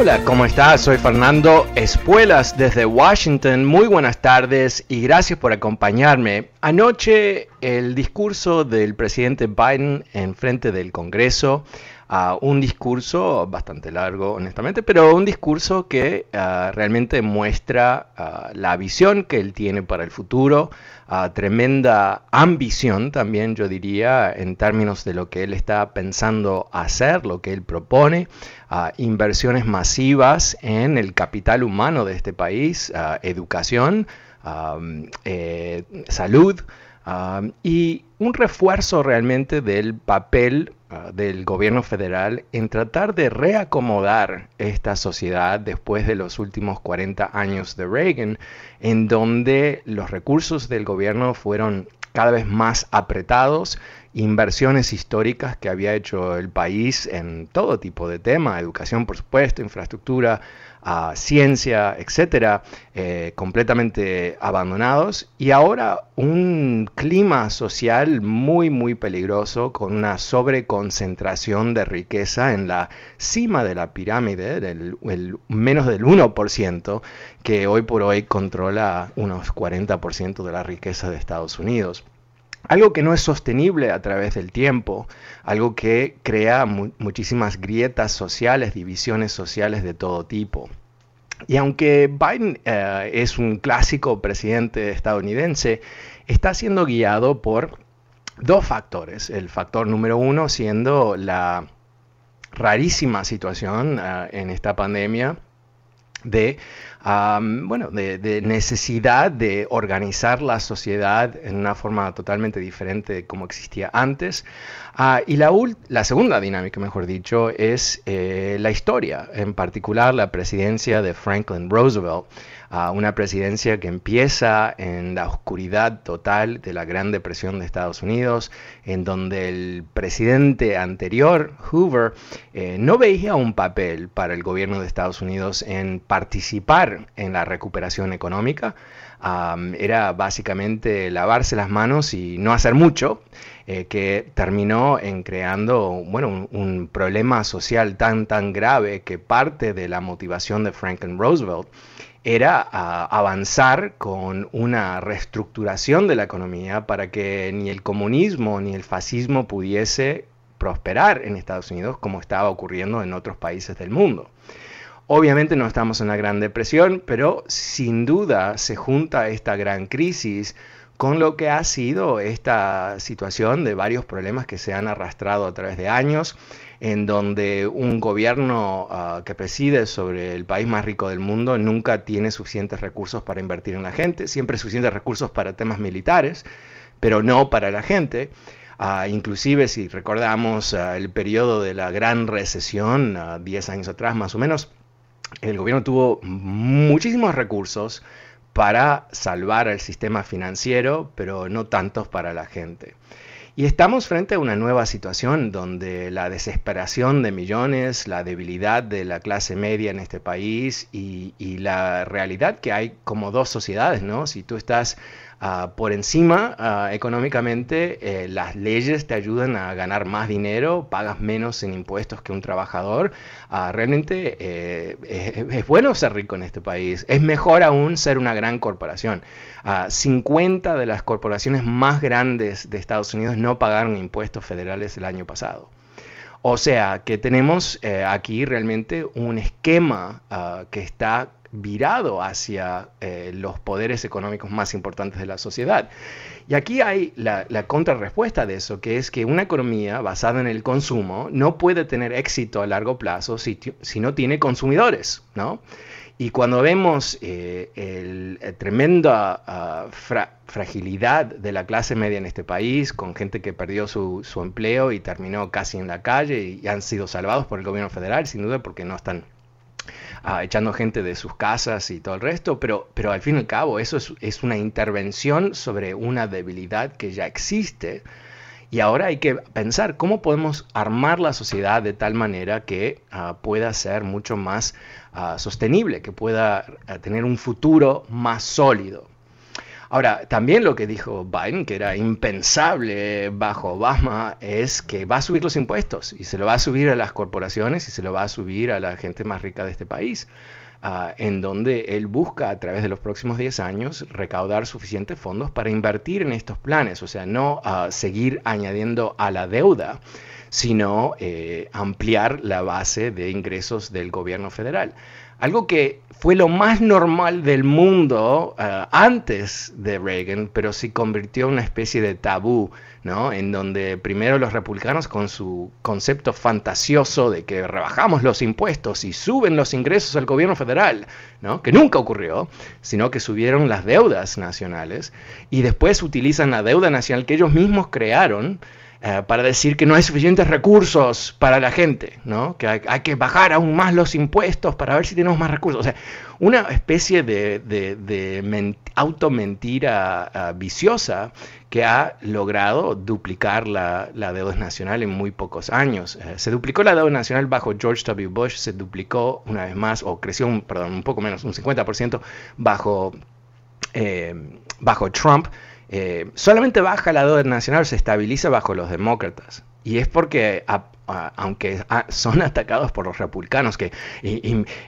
Hola, ¿cómo estás? Soy Fernando Espuelas desde Washington. Muy buenas tardes y gracias por acompañarme. Anoche el discurso del presidente Biden en frente del Congreso, uh, un discurso bastante largo, honestamente, pero un discurso que uh, realmente muestra uh, la visión que él tiene para el futuro, tremenda ambición también, yo diría, en términos de lo que él está pensando hacer, lo que él propone inversiones masivas en el capital humano de este país, educación, eh, salud y un refuerzo realmente del papel del gobierno federal en tratar de reacomodar esta sociedad después de los últimos 40 años de Reagan, en donde los recursos del gobierno fueron cada vez más apretados, inversiones históricas que había hecho el país en todo tipo de temas, educación por supuesto, infraestructura, uh, ciencia, etcétera, eh, completamente abandonados. Y ahora un clima social muy muy peligroso con una sobreconcentración de riqueza en la cima de la pirámide, del el menos del 1% que hoy por hoy controla unos 40% de la riqueza de Estados Unidos algo que no es sostenible a través del tiempo, algo que crea mu muchísimas grietas sociales, divisiones sociales de todo tipo. Y aunque Biden eh, es un clásico presidente estadounidense, está siendo guiado por dos factores. El factor número uno siendo la rarísima situación uh, en esta pandemia de bueno, de, necesidad de organizar la sociedad en una forma totalmente diferente de como existía antes. Uh, y la, la, segunda dinámica, mejor dicho, es eh, la historia, en particular la presidencia de Franklin Roosevelt a una presidencia que empieza en la oscuridad total de la Gran Depresión de Estados Unidos, en donde el presidente anterior, Hoover, eh, no veía un papel para el gobierno de Estados Unidos en participar en la recuperación económica. Um, era básicamente lavarse las manos y no hacer mucho, eh, que terminó en creando bueno, un, un, problema social tan tan grave que parte de la motivación de Franklin Roosevelt era avanzar con una reestructuración de la economía para que ni el comunismo ni el fascismo pudiese prosperar en Estados Unidos como estaba ocurriendo en otros países del mundo. Obviamente no estamos en la Gran Depresión, pero sin duda se junta esta gran crisis con lo que ha sido esta situación de varios problemas que se han arrastrado a través de años en donde un gobierno uh, que preside sobre el país más rico del mundo nunca tiene suficientes recursos para invertir en la gente, siempre suficientes recursos para temas militares, pero no para la gente. Uh, inclusive si recordamos uh, el periodo de la gran recesión, 10 años atrás más o menos, el gobierno tuvo muchísimos recursos para salvar el sistema financiero, pero no tantos para la gente. Y estamos frente a una nueva situación donde la desesperación de millones, la debilidad de la clase media en este país y, la realidad que hay como dos sociedades, ¿no? Si tú estás Ah, por encima, ah, económicamente, eh, las leyes te ayudan a ganar más dinero, pagas menos en impuestos que un trabajador. Ah, realmente eh, es, bueno ser rico en este país. Es mejor aún ser una gran corporación. 50 de las corporaciones más grandes de Estados Unidos no pagaron impuestos federales el año pasado. O sea que tenemos eh, aquí realmente un esquema que está virado hacia eh, los poderes económicos más importantes de la sociedad. Y aquí hay la, contrarrespuesta de eso, que es que una economía basada en el consumo no puede tener éxito a largo plazo si, no tiene consumidores, ¿no? Y cuando vemos eh, la tremenda ah, fragilidad de la clase media en este país, con gente que perdió su empleo y terminó casi en la calle y han sido salvados por el gobierno federal, sin duda porque no están echando gente de sus casas y todo el resto, pero, pero al fin y al cabo eso es, una intervención sobre una debilidad que ya existe. Y ahora hay que pensar cómo podemos armar la sociedad de tal manera que ah, pueda ser mucho más ah, sostenible, que pueda tener un futuro más sólido. Ahora, también lo que dijo Biden, que era impensable bajo Obama, es que va a subir los impuestos y se lo va a subir a las corporaciones y se lo va a subir a la gente más rica de este país. Ah, en donde él busca a través de los próximos 10 años recaudar suficientes fondos para invertir en estos planes, o sea, no uh, seguir añadiendo a la deuda, sino eh, ampliar la base de ingresos del gobierno federal. Algo que fue lo más normal del mundo uh, antes de Reagan, pero se convirtió en una especie de tabú, ¿no? En donde primero los republicanos con su concepto fantasioso de que rebajamos los impuestos y suben los ingresos al gobierno federal, ¿no? Que nunca ocurrió, sino que subieron las deudas nacionales y después utilizan la deuda nacional que ellos mismos crearon eh, para decir que no hay suficientes recursos para la gente, ¿no? que hay, que bajar aún más los impuestos para ver si tenemos más recursos. O sea, una especie de, de, automentira ah, viciosa que ha logrado duplicar la, deuda nacional en muy pocos años. Eh, se duplicó la deuda nacional bajo George W. Bush, se duplicó una vez más, o creció, un, perdón, un poco menos, un 50% bajo, eh, bajo Trump. Eh, solamente baja la deuda nacional, se estabiliza bajo los demócratas. Y es porque, aunque son atacados por los republicanos que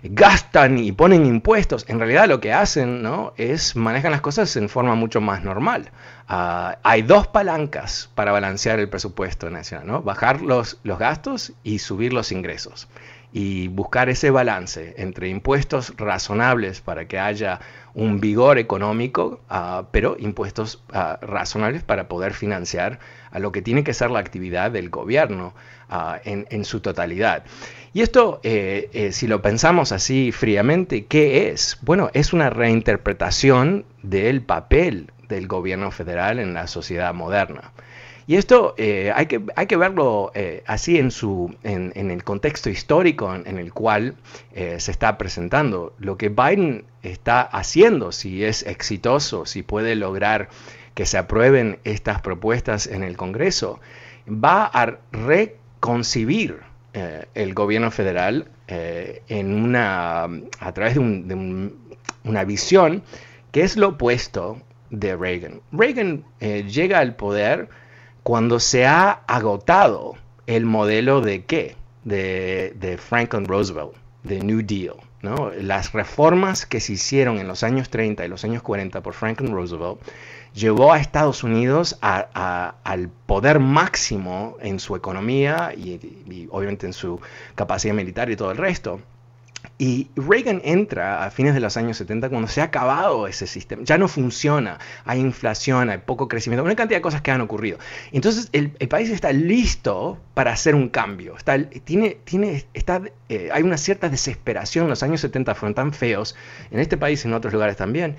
gastan y ponen impuestos, en realidad lo que hacen ¿no? es manejan las cosas en forma mucho más normal. Ah, hay dos palancas para balancear el presupuesto nacional, ¿no? bajar los, los gastos y subir los ingresos y buscar ese balance entre impuestos razonables para que haya un vigor económico, ah, pero impuestos ah, razonables para poder financiar a lo que tiene que ser la actividad del gobierno ah, en, su totalidad. Y esto, eh, eh, si lo pensamos así fríamente, ¿qué es? Bueno, es una reinterpretación del papel del gobierno federal en la sociedad moderna. Y esto eh, hay, que, hay que verlo eh, así en, su, en, el contexto histórico en, el cual eh, se está presentando. Lo que Biden está haciendo, si es exitoso, si puede lograr que se aprueben estas propuestas en el Congreso, va a reconcibir el gobierno federal en una, a través de, de una visión que es lo opuesto de Reagan. Reagan llega al poder cuando se ha agotado el modelo de qué? De, Franklin Roosevelt, de New Deal. ¿no? Las reformas que se hicieron en los años 30 y los años 40 por Franklin Roosevelt llevó a Estados Unidos al poder máximo en su economía y, obviamente en su capacidad militar y todo el resto. Y Reagan entra a fines de los años 70 cuando se ha acabado ese sistema. Ya no funciona. Hay inflación, hay poco crecimiento, una cantidad de cosas que han ocurrido. Entonces el, país está listo para hacer un cambio. Está, tiene, tiene, está, eh, hay una cierta desesperación. Los años 70 fueron tan feos en este país y en otros lugares también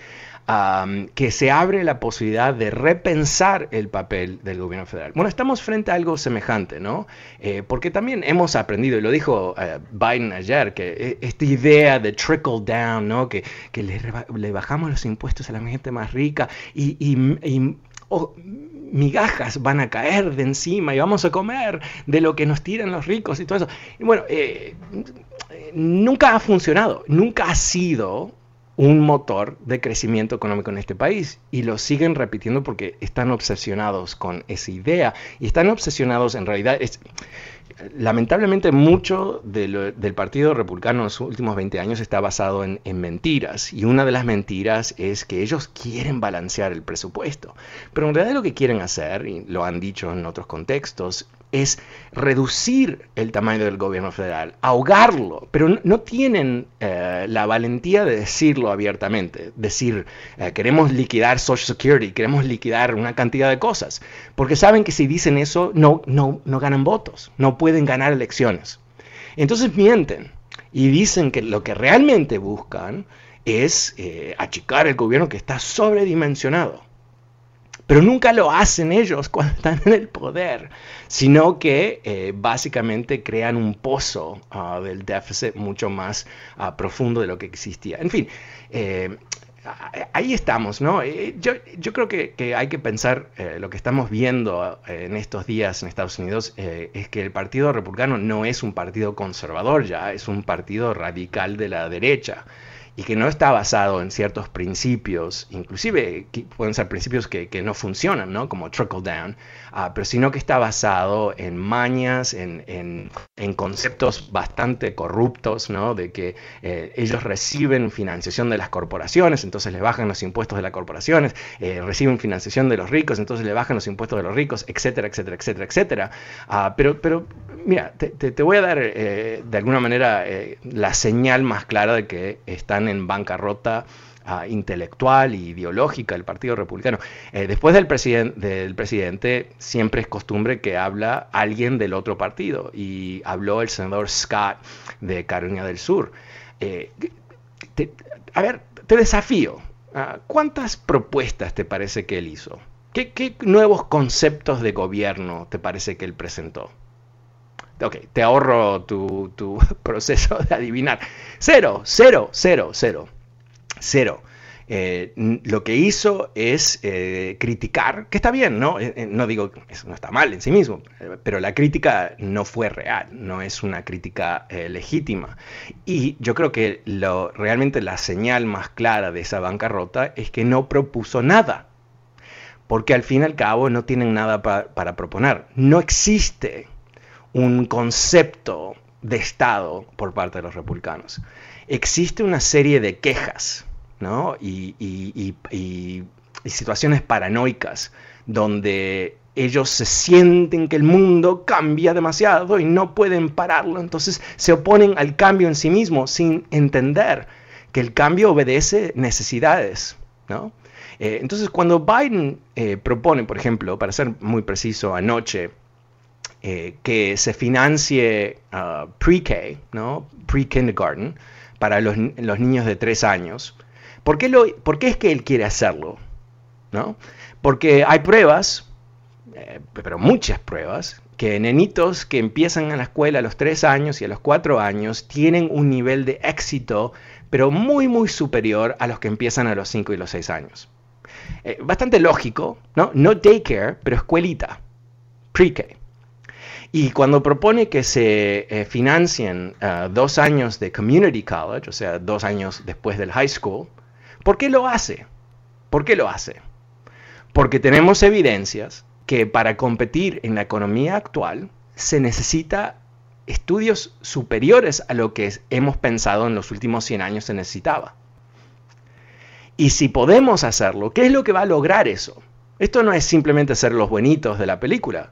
que se abre la posibilidad de repensar el papel del gobierno federal. Bueno, estamos frente a algo semejante, ¿no? Eh, porque también hemos aprendido, y lo dijo eh, Biden ayer, que eh, esta idea de trickle down, ¿no? Que, le, bajamos los impuestos a la gente más rica y, oh, migajas van a caer de encima y vamos a comer de lo que nos tiran los ricos y todo eso. bueno, nunca ha funcionado, nunca ha sido un motor de crecimiento económico en este país y lo siguen repitiendo porque están obsesionados con esa idea y están obsesionados en realidad lamentablemente mucho del Partido Republicano en los últimos 20 años está basado en, mentiras. Y una de las mentiras es que ellos quieren balancear el presupuesto. Pero en realidad lo que quieren hacer, y lo han dicho en otros contextos, es reducir el tamaño del gobierno federal, ahogarlo, pero no, tienen eh, la valentía de decirlo abiertamente, decir, eh, queremos liquidar Social Security, queremos liquidar una cantidad de cosas, porque saben que si dicen eso no, no, no ganan votos, no pueden ganar elecciones. Entonces mienten y dicen que lo que realmente buscan es eh, achicar el gobierno que está sobredimensionado. Pero nunca lo hacen ellos cuando están en el poder, sino que eh, básicamente crean un pozo ah, del déficit mucho más ah, profundo de lo que existía. En fin, eh, ahí estamos, ¿no? Eh, yo, yo creo que, que, hay que pensar, lo que estamos viendo en estos días en Estados Unidos es que el Partido Republicano no es un partido conservador ya, es un partido radical de la derecha y que no está basado en ciertos principios, inclusive pueden ser principios que, no funcionan, ¿no? como trickle down, ah, pero sino que está basado en mañas, en, conceptos bastante corruptos, ¿no? de que eh, ellos reciben financiación de las corporaciones, entonces le bajan los impuestos de las corporaciones, eh, reciben financiación de los ricos, entonces le bajan los impuestos de los ricos, etcétera, etcétera, etcétera, etcétera. Ah, pero, pero mira, te, voy a dar eh, de alguna manera la señal más clara de que están en bancarrota ah, intelectual y ideológica el Partido Republicano. Eh, después del, presidente siempre es costumbre que habla alguien del otro partido y habló el senador Scott de Carolina del Sur. Eh, a ver, te desafío. Ah, ¿Cuántas propuestas te parece que él hizo? ¿Qué, nuevos conceptos de gobierno te parece que él presentó? Ok, te ahorro tu, proceso de adivinar. Cero, cero, cero, cero. Cero. Eh, lo que hizo es eh, criticar, que está bien, ¿no? Eh, no digo eso no está mal en sí mismo, pero la crítica no fue real, no es una crítica legítima. Y yo creo que lo, realmente la señal más clara de esa bancarrota es que no propuso nada, porque al fin y al cabo no tienen nada para proponer. No existe un concepto de Estado por parte de los republicanos. Existe una serie de quejas y, situaciones paranoicas donde ellos se sienten que el mundo cambia demasiado y no pueden pararlo, entonces se oponen al cambio en sí mismo sin entender que el cambio obedece necesidades. Eh, entonces cuando Biden eh, propone, por ejemplo, para ser muy preciso, anoche, eh, que se financie uh, pre-K, ¿no? pre-kindergarten, para los, niños de tres años. ¿Por qué, lo, ¿Por qué, es que él quiere hacerlo? ¿No? Porque hay pruebas, eh, pero muchas pruebas, que nenitos que empiezan a la escuela a los tres años y a los cuatro años tienen un nivel de éxito, pero muy, muy superior a los que empiezan a los cinco y los seis años. Eh, bastante lógico, ¿no? No daycare, pero escuelita, pre-K. Y cuando propone que se eh, financien eh, dos años de community college, o sea, dos años después del high school, ¿por qué lo hace? ¿Por qué lo hace? Porque tenemos evidencias que para competir en la economía actual se necesita estudios superiores a lo que hemos pensado en los últimos 100 años se necesitaba. Y si podemos hacerlo, ¿qué es lo que va a lograr eso? Esto no es simplemente ser los buenitos de la película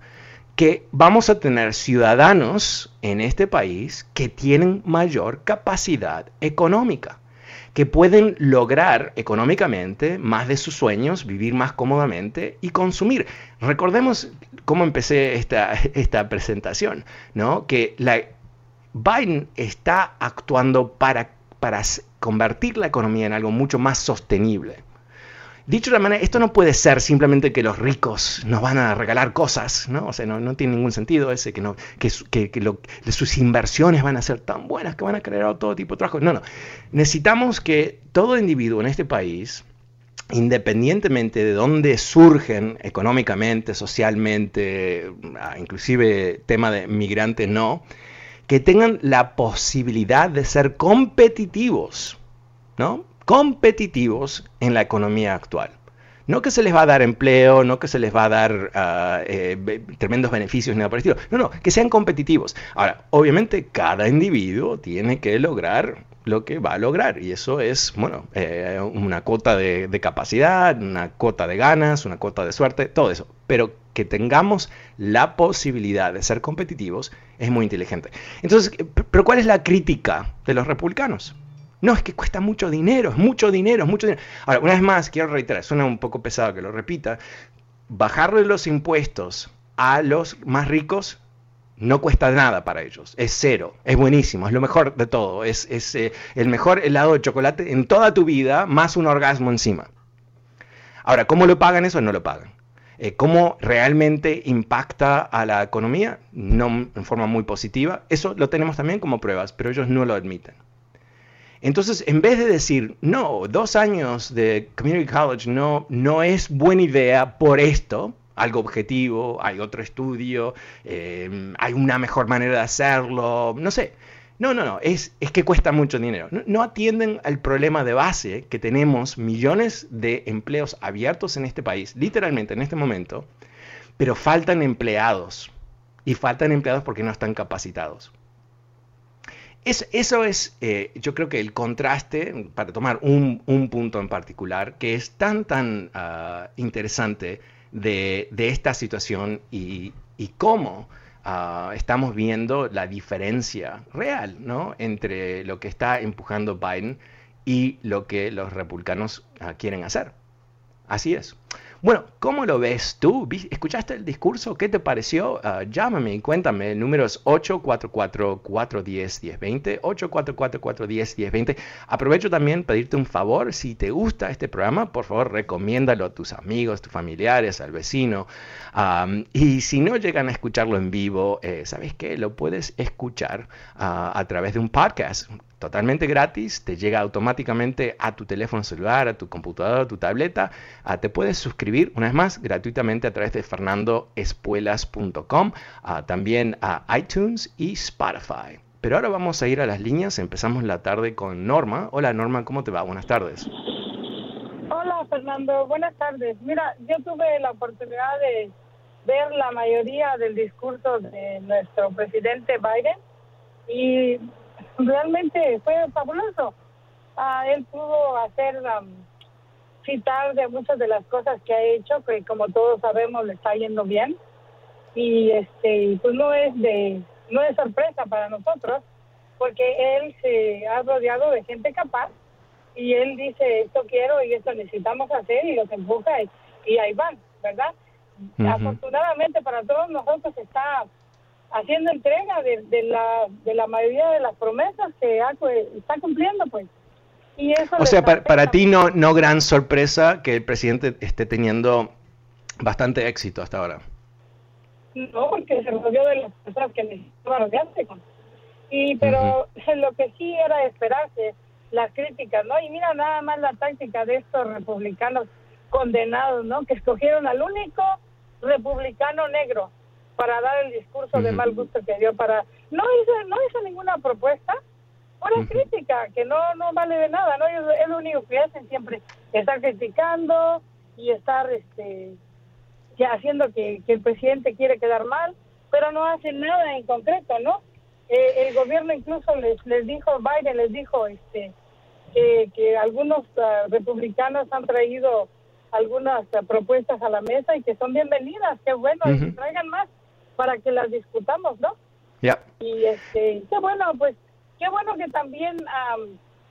que vamos a tener ciudadanos en este país que tienen mayor capacidad económica, que pueden lograr económicamente más de sus sueños, vivir más cómodamente y consumir. Recordemos cómo empecé esta, esta presentación, ¿no? Que Biden está actuando para, para convertir la economía en algo mucho más sostenible. Dicho de otra manera, esto no puede ser simplemente que los ricos nos van a regalar cosas, ¿no? O sea, no, tiene ningún sentido ese, que, no, que, sus inversiones van a ser tan buenas que van a crear todo tipo de trabajo. No, no. Necesitamos que todo individuo en este país independientemente de dónde surgen económicamente, socialmente, ah, inclusive tema de migrante no, que tengan la posibilidad de ser competitivos, ¿no? Competitivos en la economía actual. No que se les va a dar empleo, no que se les va a dar ah, eh, tremendos beneficios, nada por el. No, no, que sean competitivos. Ahora, obviamente cada individuo tiene que lograr lo que va a lograr. Y eso es, bueno, eh, una cuota de, capacidad, una cuota de ganas, una cuota de suerte, todo eso. Pero que tengamos la posibilidad de ser competitivos es muy inteligente. Entonces, ¿pero cuál es la crítica de los republicanos? No, es que cuesta mucho dinero, es mucho dinero, es mucho dinero. Ahora, una vez más, quiero reiterar, suena un poco pesado que lo repita, bajarle los impuestos a los más ricos no cuesta nada para ellos, es cero, es buenísimo, es lo mejor de todo, es, eh, el mejor helado de chocolate en toda tu vida, más un orgasmo encima. Ahora, ¿cómo lo pagan eso? No lo pagan. Eh, ¿Cómo realmente impacta a la economía? No en forma muy positiva. Eso lo tenemos también como pruebas, pero ellos no lo admiten. Entonces, en vez de decir, no, dos años de Community College no, no es buena idea por esto, algo objetivo, hay otro estudio, em, hay una mejor manera de hacerlo, no sé. No, no, no, es, es que cuesta mucho dinero. No, atienden al problema de base que tenemos millones de empleos abiertos en este país, literalmente en este momento, pero faltan empleados. Y faltan empleados porque no están capacitados. Eso es, eh, yo creo que el contraste, para tomar un, punto en particular, que es tan, tan ah, interesante de, esta situación y, cómo ah, estamos viendo la diferencia real ¿no? entre lo que está empujando Biden y lo que los republicanos ah, quieren hacer. Así es. Bueno, ¿cómo lo ves tú? ¿Escuchaste el discurso? ¿Qué te pareció? Uh, llámame y cuéntame. El número es 844-410-1020. 844-410-1020. Aprovecho también pedirte un favor. Si te gusta este programa, por favor, recomiéndalo a tus amigos, tus familiares, al vecino. Y si no llegan a escucharlo en vivo, eh, ¿sabes qué? Lo puedes escuchar uh, a través de un podcast totalmente gratis, te llega automáticamente a tu teléfono celular, a tu computadora, a tu tableta. Ah, te puedes suscribir una vez más gratuitamente a través de fernandoespuelas.com, ah, también a iTunes y Spotify. Pero ahora vamos a ir a las líneas, empezamos la tarde con Norma. Hola Norma, ¿cómo te va? Buenas tardes. Hola Fernando, buenas tardes. Mira, yo tuve la oportunidad de ver la mayoría del discurso de nuestro presidente Biden y realmente fue fabuloso. Ah, él pudo hacer citar de muchas de las cosas que ha hecho, que como todos sabemos le está yendo bien. Y este, pues no es de, no es sorpresa para nosotros, porque él se ha rodeado de gente capaz y él dice esto quiero y esto necesitamos hacer y los empuja y, ahí van, ¿verdad? Afortunadamente para todos nosotros está haciendo entrega de, la, de la mayoría de las promesas que está cumpliendo, pues. Y eso o sea, para, ti no, no gran sorpresa que el presidente esté teniendo bastante éxito hasta ahora. No, porque se rodeó de las personas que necesitaba rodearse con. Y, pero lo que sí era esperarse, las críticas, ¿no? Y mira nada más la táctica de estos republicanos condenados, ¿no? Que escogieron al único republicano negro para dar el discurso de mal gusto que dio para no hizo no hizo ninguna propuesta una crítica que no no vale de nada no es, lo único que hacen siempre estar criticando y estar este ya haciendo que, el presidente quiere quedar mal pero no hacen nada en concreto no eh, el gobierno incluso les les dijo Biden les dijo este que, algunos ah, republicanos han traído algunas ah, propuestas a la mesa y que son bienvenidas, qué bueno, y que traigan más para que las discutamos, ¿no? Ya. Y este, qué bueno, pues, qué bueno que también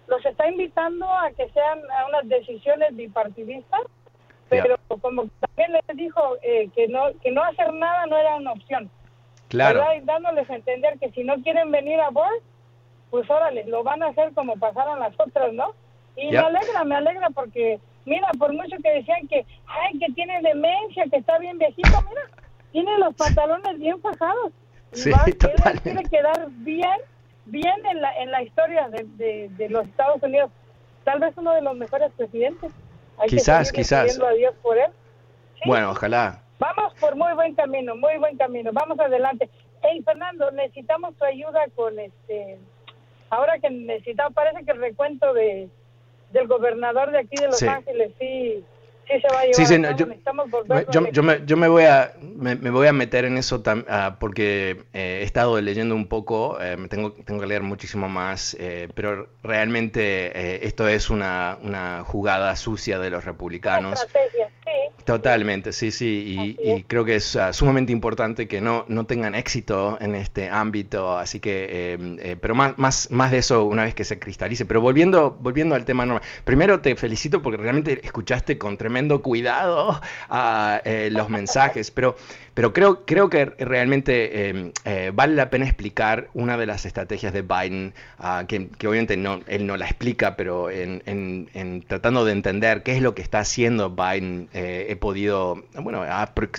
los está invitando a que sean unas decisiones bipartidistas, pero como también les dijo eh, que no que no hacer nada no era una opción. Claro. Y dándoles a entender que si no quieren venir a board, pues órale, lo van a hacer como pasaron las otras, ¿no? Y me alegra, me alegra porque, mira, por mucho que decían que, ay, que tiene demencia, que está bien viejito, mira, tiene los pantalones bien fajados. Sí, quiere quedar bien, bien en la, en la historia de, de, los Estados Unidos. Tal vez uno de los mejores presidentes. Hay quizás, que quizás. a Dios por él. Bueno, ojalá. Vamos por muy buen camino, muy buen camino. Vamos adelante. Hey, Fernando, necesitamos tu ayuda con este. Ahora que necesitamos, parece que el recuento de del gobernador de aquí de Los Ángeles sí sí se va a llevar. Sí, yo, yo, me, yo, me, voy a me, voy a meter en eso uh, porque eh, he estado leyendo un poco, eh, tengo, tengo que leer muchísimo más, eh, pero realmente esto es una, una jugada sucia de los republicanos. Totalmente, sí, sí, y, creo que es ah, sumamente importante que no, no tengan éxito en este ámbito, así que, em, eh, pero más, más, más de eso una vez que se cristalice. Pero volviendo, volviendo al tema normal, primero te felicito porque realmente escuchaste con tremendo cuidado a eh, los mensajes, pero pero creo, creo que realmente em, eh, vale la pena explicar una de las estrategias de Biden, ah, que, obviamente no, él no la explica, pero en, tratando de entender qué es lo que está haciendo Biden, eh, he podido bueno,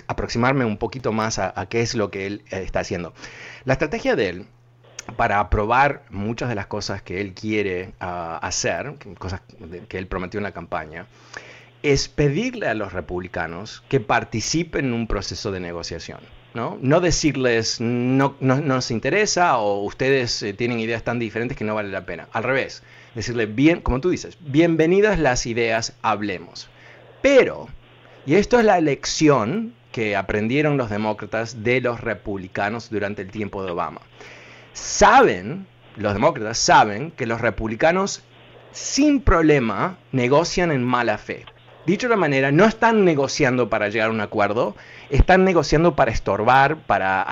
aproximarme un poquito más a, qué es lo que él eh, está haciendo. La estrategia de él para aprobar muchas de las cosas que él quiere ah, hacer, cosas que él prometió en la campaña, es pedirle a los republicanos que participen en un proceso de negociación. No, no decirles no, no, nos interesa o ustedes eh, tienen ideas tan diferentes que no vale la pena. Al revés, decirle bien, como tú dices, bienvenidas las ideas, hablemos. Pero, y esto es la lección que aprendieron los demócratas de los republicanos durante el tiempo de Obama. Saben, los demócratas saben que los republicanos sin problema negocian en mala fe. Dicho de otra manera, no están negociando para llegar a un acuerdo, están negociando para estorbar, para,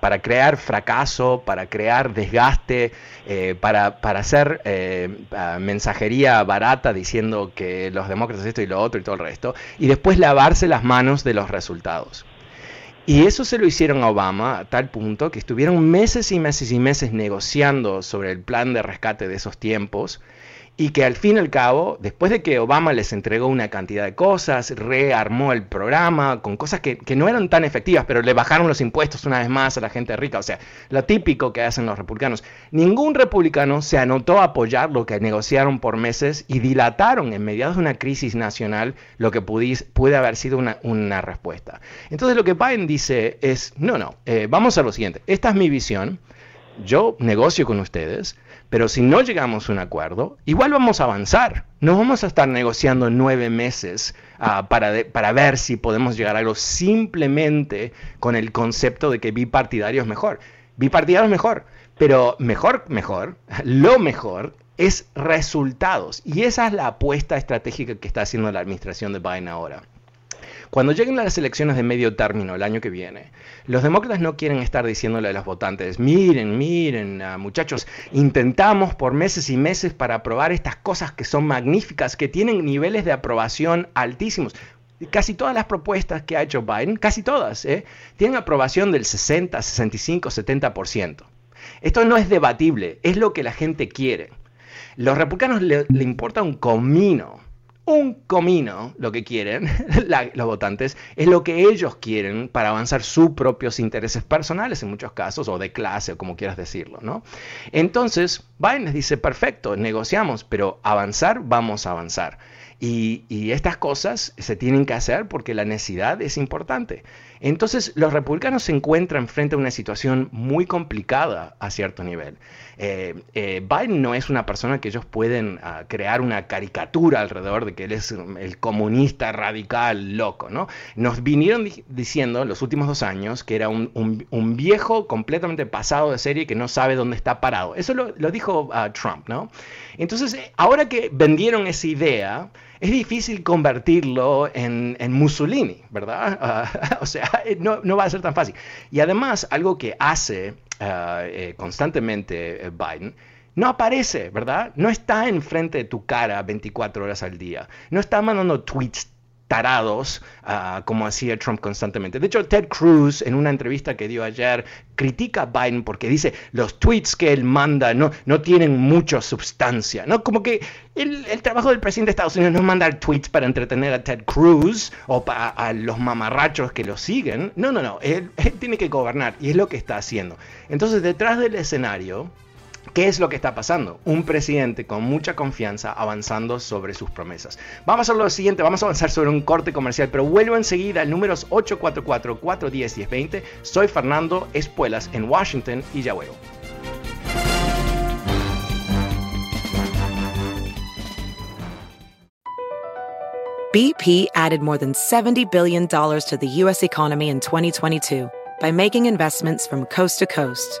para crear fracaso, para crear desgaste, eh, para, para, hacer eh, mensajería barata diciendo que los demócratas esto y lo otro y todo el resto, y después lavarse las manos de los resultados. Y eso se lo hicieron a Obama a tal punto que estuvieron meses y meses y meses negociando sobre el plan de rescate de esos tiempos y que al fin y al cabo, después de que Obama les entregó una cantidad de cosas, rearmó el programa con cosas que, no eran tan efectivas, pero le bajaron los impuestos una vez más a la gente rica, o sea, lo típico que hacen los republicanos. Ningún republicano se anotó a apoyar lo que negociaron por meses y dilataron en mediados de una crisis nacional lo que puede haber sido una, respuesta. Entonces lo que Biden dice es, no, no, eh, vamos a lo siguiente, esta es mi visión, yo negocio con ustedes, pero si no llegamos a un acuerdo, igual vamos a avanzar. No vamos a estar negociando nueve meses ah, para, para ver si podemos llegar a algo simplemente con el concepto de que bipartidario es mejor. Bipartidario es mejor, pero mejor, mejor, lo mejor es resultados. Y esa es la apuesta estratégica que está haciendo la administración de Biden ahora. Cuando lleguen las elecciones de medio término el año que viene, los demócratas no quieren estar diciéndole a los votantes, miren, miren, ah, muchachos, intentamos por meses y meses para aprobar estas cosas que son magníficas, que tienen niveles de aprobación altísimos. Casi todas las propuestas que ha hecho Biden, casi todas, ¿eh? tienen aprobación del 60, 65, 70%. Esto no es debatible, es lo que la gente quiere. Los republicanos le, le importa un comino un comino lo que quieren los votantes es lo que ellos quieren para avanzar sus propios intereses personales en muchos casos o de clase o como quieras decirlo, ¿no? Entonces Biden les dice perfecto negociamos pero avanzar vamos a avanzar y, y estas cosas se tienen que hacer porque la necesidad es importante. Entonces los republicanos se encuentran frente a una situación muy complicada a cierto nivel. Eh, eh, Biden no es una persona que ellos pueden ah, crear una caricatura alrededor de que él es el comunista radical loco, ¿no? Nos vinieron diciendo en los últimos dos años que era un, viejo completamente pasado de serie que no sabe dónde está parado. Eso lo, dijo ah, Trump, ¿no? Entonces, eh, ahora que vendieron esa idea, es difícil convertirlo en, Mussolini, ¿verdad? Ah, o sea, no, no, va a ser tan fácil. Y además, algo que hace ah, eh, constantemente eh, Biden, no aparece, ¿verdad? No está enfrente de tu cara 24 horas al día. No está mandando tweets tarados, ah, como hacía Trump constantemente. De hecho, Ted Cruz, en una entrevista que dio ayer, critica a Biden porque dice los tweets que él manda no, no tienen mucha sustancia. ¿no? Como que el, trabajo del presidente de Estados Unidos no es mandar tweets para entretener a Ted Cruz o para a los mamarrachos que lo siguen. No, no, no. Él tiene que gobernar y es lo que está haciendo. Entonces, detrás del escenario ¿Qué es lo que está pasando? Un presidente con mucha confianza avanzando sobre sus promesas. Vamos a hacer lo siguiente, vamos a avanzar sobre un corte comercial, pero vuelvo enseguida al número 844-410-1020. Soy Fernando Espuelas en Washington y ya vuelvo. BP added more than $70 billion to the U.S. economy in 2022 by making investments from coast to coast